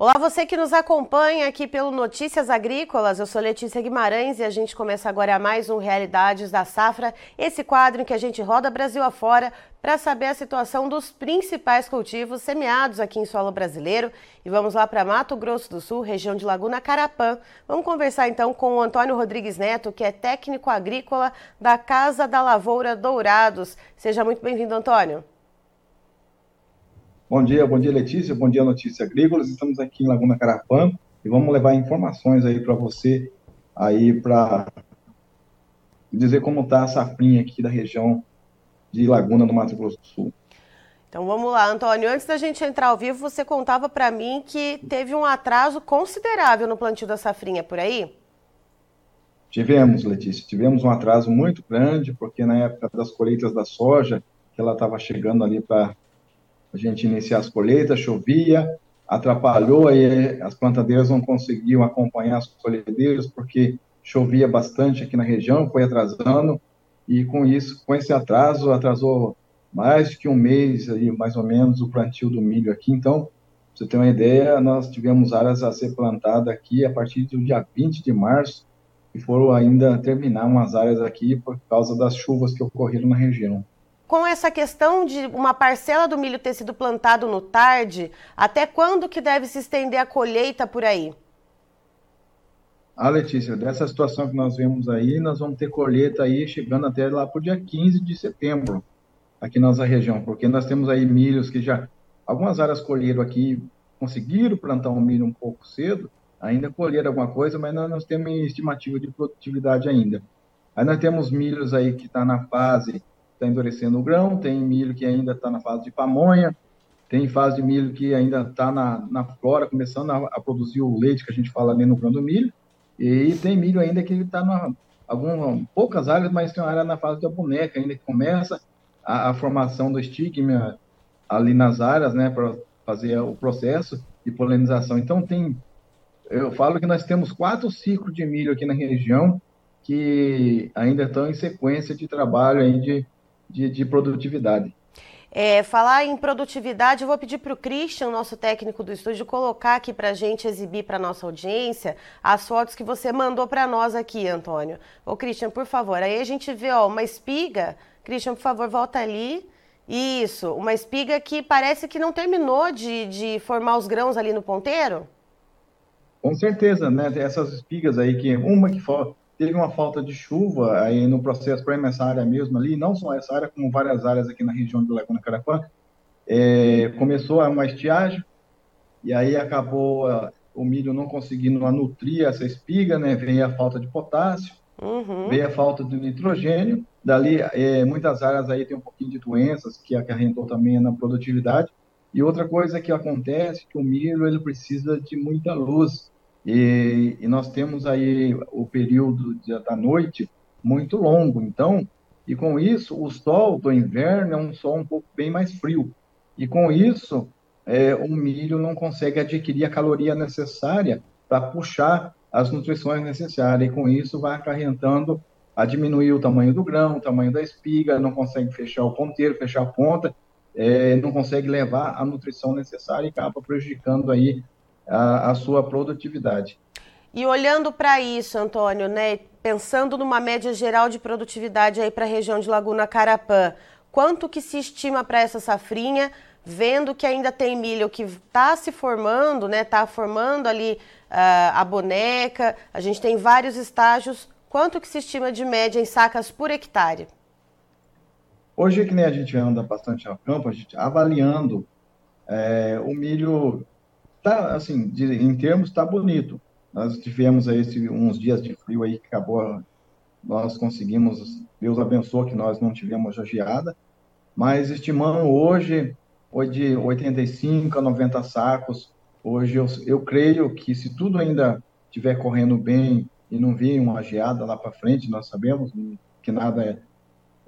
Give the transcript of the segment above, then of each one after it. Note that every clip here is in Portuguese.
Olá, você que nos acompanha aqui pelo Notícias Agrícolas. Eu sou Letícia Guimarães e a gente começa agora mais um Realidades da Safra, esse quadro em que a gente roda Brasil afora para saber a situação dos principais cultivos semeados aqui em solo brasileiro. E vamos lá para Mato Grosso do Sul, região de Laguna Carapã. Vamos conversar então com o Antônio Rodrigues Neto, que é técnico agrícola da Casa da Lavoura Dourados. Seja muito bem-vindo, Antônio. Bom dia, bom dia Letícia, bom dia Notícia Agrícolas. Estamos aqui em Laguna Carapã e vamos levar informações aí para você aí para dizer como está a safrinha aqui da região de Laguna do Mato Grosso do Sul. Então vamos lá, Antônio. Antes da gente entrar ao vivo, você contava para mim que teve um atraso considerável no plantio da safrinha por aí? Tivemos, Letícia, tivemos um atraso muito grande, porque na época das colheitas da soja, que ela estava chegando ali para a gente iniciar as colheitas, chovia, atrapalhou, aí as plantadeiras não conseguiam acompanhar as colhedeiras, porque chovia bastante aqui na região, foi atrasando, e com isso, com esse atraso, atrasou mais que um mês, aí, mais ou menos, o plantio do milho aqui, então, pra você ter uma ideia, nós tivemos áreas a ser plantadas aqui a partir do dia 20 de março, e foram ainda terminar umas áreas aqui por causa das chuvas que ocorreram na região com essa questão de uma parcela do milho ter sido plantado no tarde, até quando que deve se estender a colheita por aí? Ah, Letícia, dessa situação que nós vemos aí, nós vamos ter colheita aí chegando até lá para o dia 15 de setembro, aqui na nossa região, porque nós temos aí milhos que já, algumas áreas colheram aqui, conseguiram plantar um milho um pouco cedo, ainda colheram alguma coisa, mas nós não temos estimativa de produtividade ainda. Aí nós temos milhos aí que está na fase está endurecendo o grão, tem milho que ainda está na fase de pamonha, tem fase de milho que ainda está na, na flora, começando a, a, produzir o leite que a gente fala ali no grão do milho, e tem milho ainda que está na algumas poucas áreas, mas tem uma área na fase da boneca ainda que começa a, a formação do estigma ali nas áreas, né, para fazer o processo de polinização. Então tem, eu falo que nós temos quatro ciclos de milho aqui na região que ainda estão em sequência de trabalho aí de de, de produtividade. É, falar em produtividade, eu vou pedir para o Christian, nosso técnico do estúdio, colocar aqui para a gente exibir para nossa audiência as fotos que você mandou para nós aqui, Antônio. Ô, Christian, por favor. Aí a gente vê ó, uma espiga. Christian, por favor, volta ali. Isso, uma espiga que parece que não terminou de, de formar os grãos ali no ponteiro? Com certeza, né? Essas espigas aí, que uma que for, teve uma falta de chuva aí no processo para essa área mesmo ali, não só essa área, como várias áreas aqui na região de Laguna Carapã, é, começou uma estiagem, e aí acabou a, o milho não conseguindo nutrir essa espiga, né, veio a falta de potássio, uhum. veio a falta de nitrogênio, dali é, muitas áreas aí tem um pouquinho de doenças que acarrentou também na produtividade, e outra coisa que acontece, que o milho ele precisa de muita luz, e, e nós temos aí o período da noite muito longo, então, e com isso, o sol do inverno é um sol um pouco bem mais frio. E com isso, é, o milho não consegue adquirir a caloria necessária para puxar as nutrições necessárias. E com isso, vai acarretando a diminuir o tamanho do grão, o tamanho da espiga, não consegue fechar o ponteiro, fechar a ponta, é, não consegue levar a nutrição necessária e acaba prejudicando aí a, a sua produtividade. E olhando para isso, Antônio, né, pensando numa média geral de produtividade aí para a região de Laguna Carapã, quanto que se estima para essa safrinha, vendo que ainda tem milho que está se formando, né, está formando ali uh, a boneca, a gente tem vários estágios, quanto que se estima de média em sacas por hectare? Hoje, que nem a gente anda bastante ao campo, a gente avaliando é, o milho tá, assim, de, em termos, está bonito. Nós tivemos aí esse, uns dias de frio aí que acabou, nós conseguimos, Deus abençoou que nós não tivemos a geada, mas estimando hoje, foi de 85 a 90 sacos. Hoje eu, eu creio que se tudo ainda estiver correndo bem e não vir uma geada lá para frente, nós sabemos que nada é,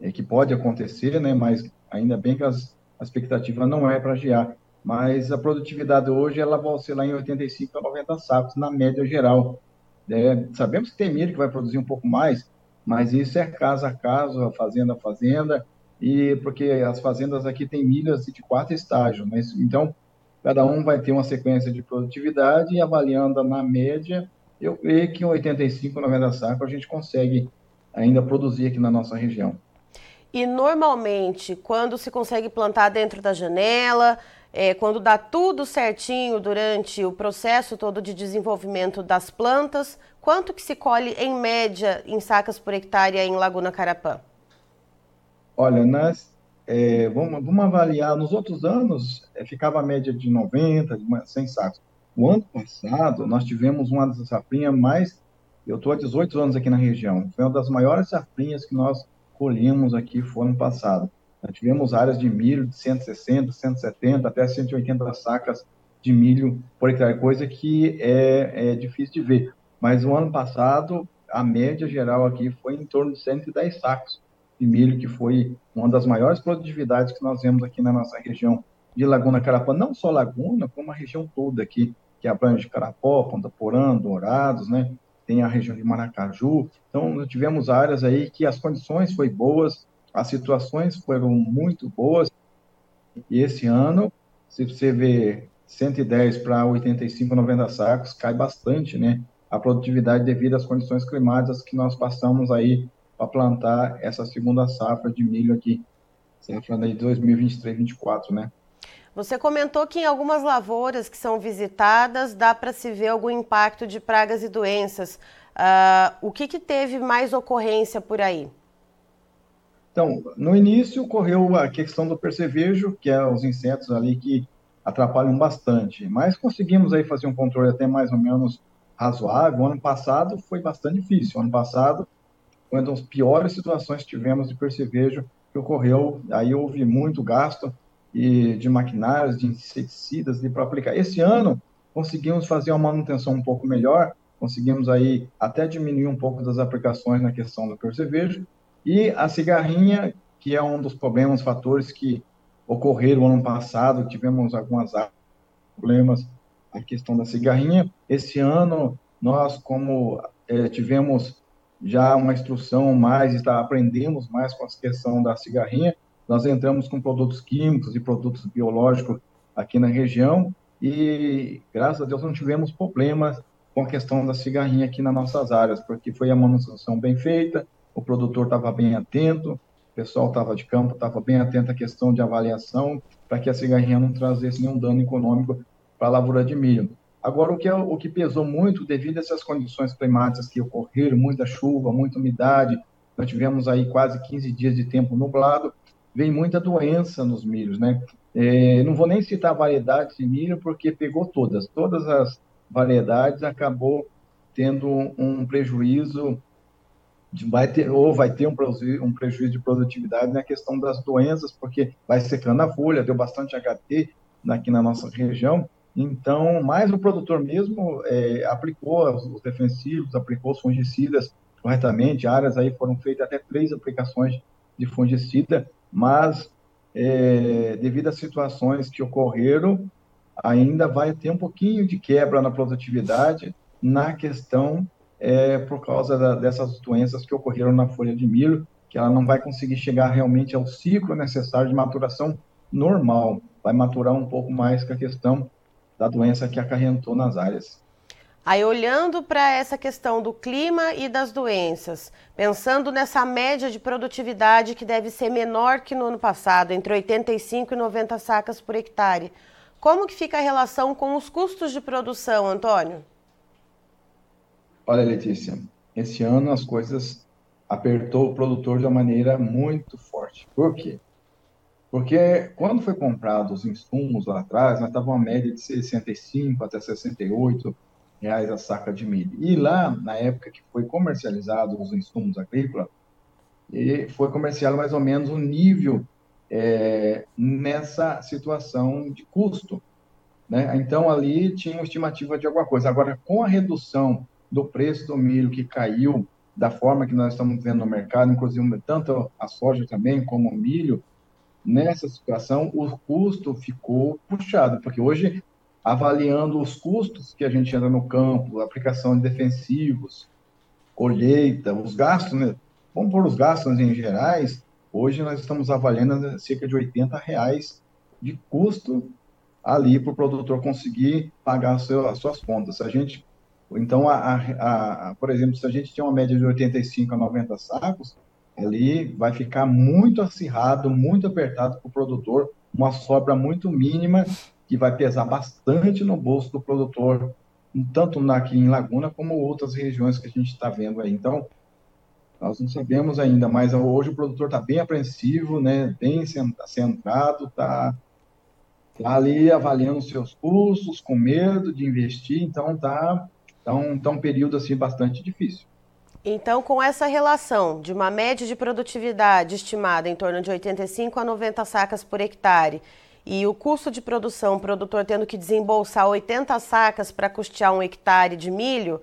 é, que pode acontecer, né? Mas ainda bem que as, a expectativa não é para gear mas a produtividade hoje ela vai oscilar em 85 a 90 sacos na média geral. É, sabemos que tem milho que vai produzir um pouco mais, mas isso é caso a caso, fazenda a fazenda, e porque as fazendas aqui têm milhas de quatro estágios, né? então cada um vai ter uma sequência de produtividade e avaliando na média, eu creio que em 85, 90 sacos a gente consegue ainda produzir aqui na nossa região. E normalmente, quando se consegue plantar dentro da janela, é, quando dá tudo certinho durante o processo todo de desenvolvimento das plantas, quanto que se colhe em média em sacas por hectare em Laguna Carapã? Olha, nós é, vamos, vamos, avaliar, nos outros anos é, ficava a média de 90, de 100 sacos. O ano passado, nós tivemos uma das safrinhas mais, eu estou há 18 anos aqui na região, foi uma das maiores safrinhas que nós colhemos aqui foi ano passado. Nós tivemos áreas de milho de 160, 170, até 180 sacas de milho por hectare, coisa que é, é difícil de ver. Mas o ano passado, a média geral aqui foi em torno de 110 sacos de milho, que foi uma das maiores produtividades que nós vemos aqui na nossa região de Laguna Carapó, não só Laguna, como a região toda aqui, que abrange Carapó, Ponta Porã, Dourados, né? tem a região de Maracaju. Então, tivemos áreas aí que as condições foram boas, as situações foram muito boas. E esse ano, se você vê 110 para 85, 90 sacos, cai bastante, né? A produtividade devido às condições climáticas que nós passamos aí para plantar essa segunda safra de milho aqui, safra de 2023-24, né? Você comentou que em algumas lavouras que são visitadas dá para se ver algum impacto de pragas e doenças. Uh, o que, que teve mais ocorrência por aí? Então, no início ocorreu a questão do percevejo, que é os insetos ali que atrapalham bastante, mas conseguimos aí fazer um controle até mais ou menos razoável. O ano passado foi bastante difícil. O ano passado uma das piores situações que tivemos de percevejo que ocorreu. Aí houve muito gasto e de maquinários, de inseticidas para aplicar. Esse ano conseguimos fazer uma manutenção um pouco melhor, conseguimos aí até diminuir um pouco das aplicações na questão do percevejo e a cigarrinha, que é um dos problemas, fatores que ocorreram ano passado, tivemos algumas problemas a questão da cigarrinha. Esse ano nós como é, tivemos já uma instrução mais, está aprendemos mais com a questão da cigarrinha, nós entramos com produtos químicos e produtos biológicos aqui na região e, graças a Deus, não tivemos problemas com a questão da cigarrinha aqui nas nossas áreas, porque foi a manutenção bem feita, o produtor estava bem atento, o pessoal estava de campo, estava bem atento à questão de avaliação, para que a cigarrinha não trazesse nenhum dano econômico para a lavoura de milho. Agora, o que, é, o que pesou muito, devido a essas condições climáticas que ocorreram, muita chuva, muita umidade, nós tivemos aí quase 15 dias de tempo nublado, vem muita doença nos milhos, né? É, não vou nem citar variedades de milho, porque pegou todas. Todas as variedades acabou tendo um prejuízo, vai ter, ou vai ter um, um prejuízo de produtividade na questão das doenças, porque vai secando a folha, deu bastante HT aqui na nossa região. Então, mais o produtor mesmo é, aplicou os defensivos, aplicou os fungicidas corretamente. Áreas aí foram feitas até três aplicações de fungicida mas é, devido às situações que ocorreram, ainda vai ter um pouquinho de quebra na produtividade na questão é, por causa da, dessas doenças que ocorreram na folha de milho, que ela não vai conseguir chegar realmente ao ciclo necessário de maturação normal, vai maturar um pouco mais com a questão da doença que acarrentou nas áreas. Aí, olhando para essa questão do clima e das doenças, pensando nessa média de produtividade que deve ser menor que no ano passado, entre 85 e 90 sacas por hectare, como que fica a relação com os custos de produção, Antônio? Olha, Letícia, esse ano as coisas apertou o produtor de uma maneira muito forte. Por quê? Porque quando foi comprado os insumos lá atrás, nós estávamos uma média de 65 até 68 reais a saca de milho. E lá, na época que foi comercializado os insumos agrícolas, foi comercializado mais ou menos o nível é, nessa situação de custo. Né? Então, ali tinha uma estimativa de alguma coisa. Agora, com a redução do preço do milho que caiu da forma que nós estamos vendo no mercado, inclusive tanto a soja também como o milho, nessa situação o custo ficou puxado, porque hoje avaliando os custos que a gente anda no campo, aplicação de defensivos, colheita, os gastos, né? Vamos por os gastos em gerais, hoje nós estamos avaliando cerca de 80 reais de custo ali para o produtor conseguir pagar as suas contas. A gente, então, a, a, a, por exemplo, se a gente tem uma média de 85 a 90 sacos, ali vai ficar muito acirrado, muito apertado para o produtor, uma sobra muito mínima que vai pesar bastante no bolso do produtor, tanto aqui em Laguna como outras regiões que a gente está vendo aí. Então, nós não sabemos ainda, mas hoje o produtor está bem apreensivo, né, bem centrado, está tá ali avaliando seus custos, com medo de investir, então está um, tá um período assim bastante difícil. Então, com essa relação de uma média de produtividade estimada em torno de 85 a 90 sacas por hectare e o custo de produção, o produtor tendo que desembolsar 80 sacas para custear um hectare de milho,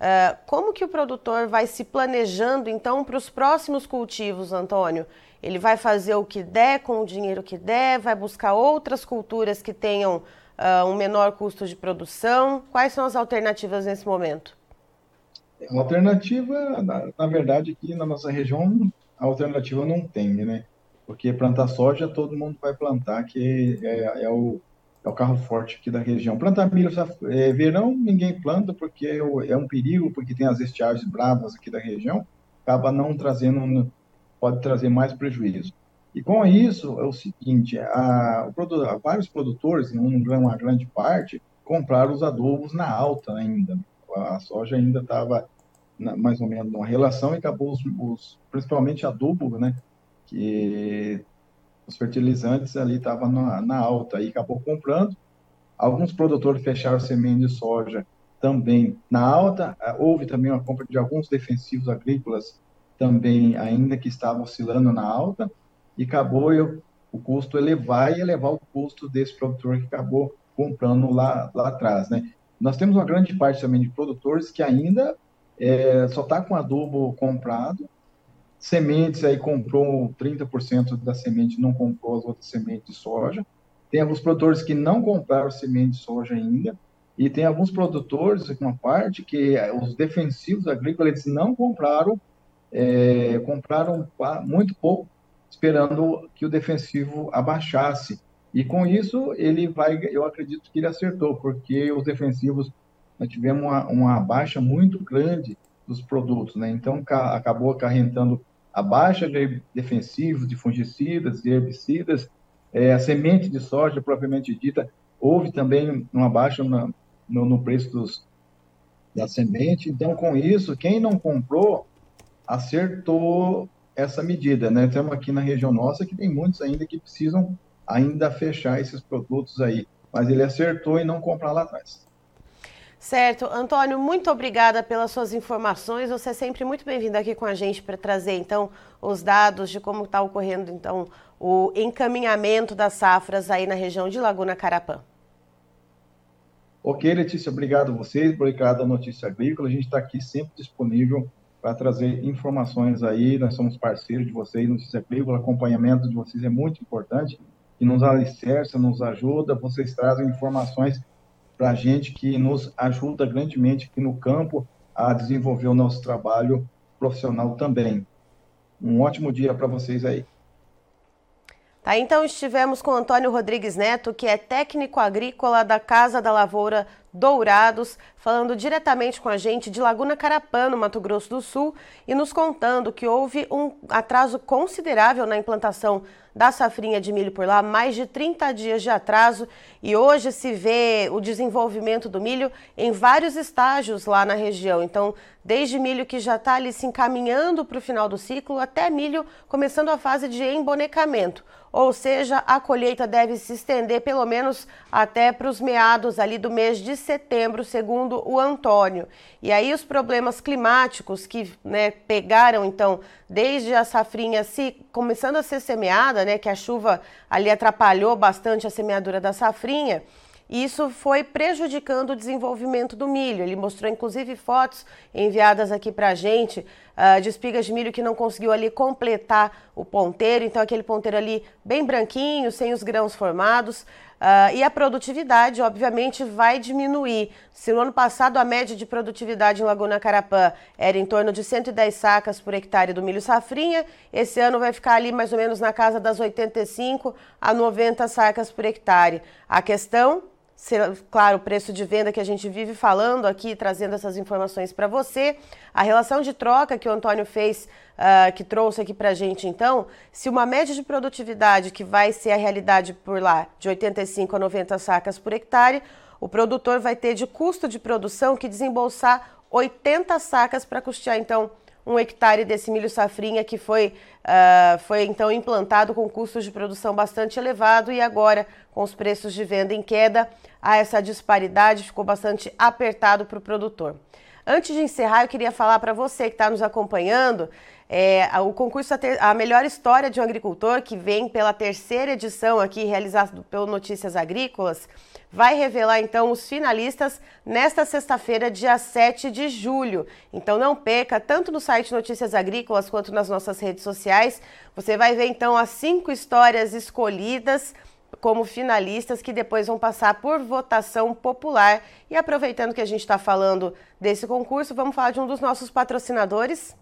uh, como que o produtor vai se planejando então para os próximos cultivos, Antônio? Ele vai fazer o que der com o dinheiro que der, vai buscar outras culturas que tenham uh, um menor custo de produção? Quais são as alternativas nesse momento? A alternativa, na, na, verdade, aqui na nossa região, a alternativa não tem, né? Porque plantar soja todo mundo vai plantar, que é, é o, é o carro forte aqui da região. Plantar milho, é, verão, ninguém planta, porque é, é um perigo, porque tem as estiagens bravas aqui da região, acaba não trazendo, pode trazer mais prejuízo. E com isso, é o seguinte, a, o vários produtores, uma grande parte, compraram os adubos na alta ainda. A soja ainda estava mais ou menos numa relação e acabou os, os, principalmente adubo, né, que os fertilizantes ali estavam na, na, alta e acabou comprando. Alguns produtores fecharam semente de soja também na alta. Ah, houve também uma compra de alguns defensivos agrícolas também ainda que estavam oscilando na alta e acabou eu, o custo elevar e elevar o custo desse produtor que acabou comprando lá, lá atrás, né? Nós temos uma grande parte também de produtores que ainda é, só está com adubo comprado. Sementes aí comprou 30% da semente, não comprou as outras sementes de soja. Tem alguns produtores que não compraram semente de soja ainda. E tem alguns produtores, uma parte, que os defensivos agrícolas eles não compraram, é, compraram muito pouco, esperando que o defensivo abaixasse. E com isso, ele vai, eu acredito que ele acertou, porque os defensivos nós tivemos uma, uma baixa muito grande dos produtos, né? Então, acabou acarretando a baixa de defensivos, de fungicidas, de herbicidas, é, a semente de soja propriamente dita, houve também uma baixa no, no, no preço dos, da semente. Então, com isso, quem não comprou acertou essa medida, né? Temos aqui na região nossa que tem muitos ainda que precisam ainda fechar esses produtos aí, mas ele acertou em não comprar lá atrás. Certo. Antônio, muito obrigada pelas suas informações. Você é sempre muito bem-vindo aqui com a gente para trazer, então, os dados de como está ocorrendo, então, o encaminhamento das safras aí na região de Laguna Carapã. Ok, Letícia, obrigado a vocês, obrigado à Notícia Agrícola. A gente está aqui sempre disponível para trazer informações aí. Nós somos parceiros de vocês, Notícia Agrícola, acompanhamento de vocês é muito importante, que nos alicerça, nos ajuda, vocês trazem informações para a gente que nos ajuda grandemente aqui no campo a desenvolver o nosso trabalho profissional também. Um ótimo dia para vocês aí. Tá, então estivemos com Antônio Rodrigues Neto, que é técnico agrícola da Casa da Lavoura Dourados, falando diretamente com a gente de Laguna Carapã, no Mato Grosso do Sul, e nos contando que houve um atraso considerável na implantação da safrinha de milho por lá, mais de 30 dias de atraso, e hoje se vê o desenvolvimento do milho em vários estágios lá na região. Então, desde milho que já está ali se encaminhando para o final do ciclo, até milho começando a fase de embonecamento. Ou seja, a colheita deve se estender pelo menos até para os meados ali do mês de setembro, segundo o Antônio. E aí os problemas climáticos que né, pegaram então desde a safrinha se começando a ser semeada, né, que a chuva ali atrapalhou bastante a semeadura da safrinha. Isso foi prejudicando o desenvolvimento do milho. Ele mostrou inclusive fotos enviadas aqui para a gente uh, de espigas de milho que não conseguiu ali completar o ponteiro. Então, aquele ponteiro ali bem branquinho, sem os grãos formados. Uh, e a produtividade, obviamente, vai diminuir. Se no ano passado a média de produtividade em Laguna Carapã era em torno de 110 sacas por hectare do milho safrinha, esse ano vai ficar ali mais ou menos na casa das 85 a 90 sacas por hectare. A questão claro, o preço de venda que a gente vive falando aqui, trazendo essas informações para você. A relação de troca que o Antônio fez, uh, que trouxe aqui para a gente, então, se uma média de produtividade que vai ser a realidade por lá, de 85 a 90 sacas por hectare, o produtor vai ter de custo de produção que desembolsar 80 sacas para custear, então, um hectare desse milho safrinha que foi, uh, foi então implantado com custos de produção bastante elevado e agora com os preços de venda em queda, há essa disparidade, ficou bastante apertado para o produtor. Antes de encerrar, eu queria falar para você que está nos acompanhando é, o concurso A Melhor História de um Agricultor, que vem pela terceira edição aqui, realizado pelo Notícias Agrícolas, vai revelar então os finalistas nesta sexta-feira, dia 7 de julho. Então não perca, tanto no site Notícias Agrícolas quanto nas nossas redes sociais. Você vai ver então as cinco histórias escolhidas como finalistas que depois vão passar por votação popular. E aproveitando que a gente está falando desse concurso, vamos falar de um dos nossos patrocinadores.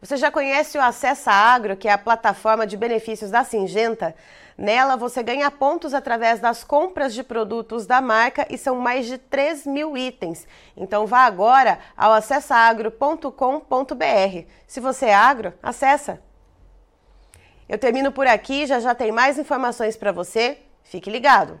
Você já conhece o Acessa Agro, que é a plataforma de benefícios da Singenta? Nela você ganha pontos através das compras de produtos da marca e são mais de 3 mil itens. Então vá agora ao acessaagro.com.br. Se você é agro, acessa! Eu termino por aqui, já já tem mais informações para você. Fique ligado!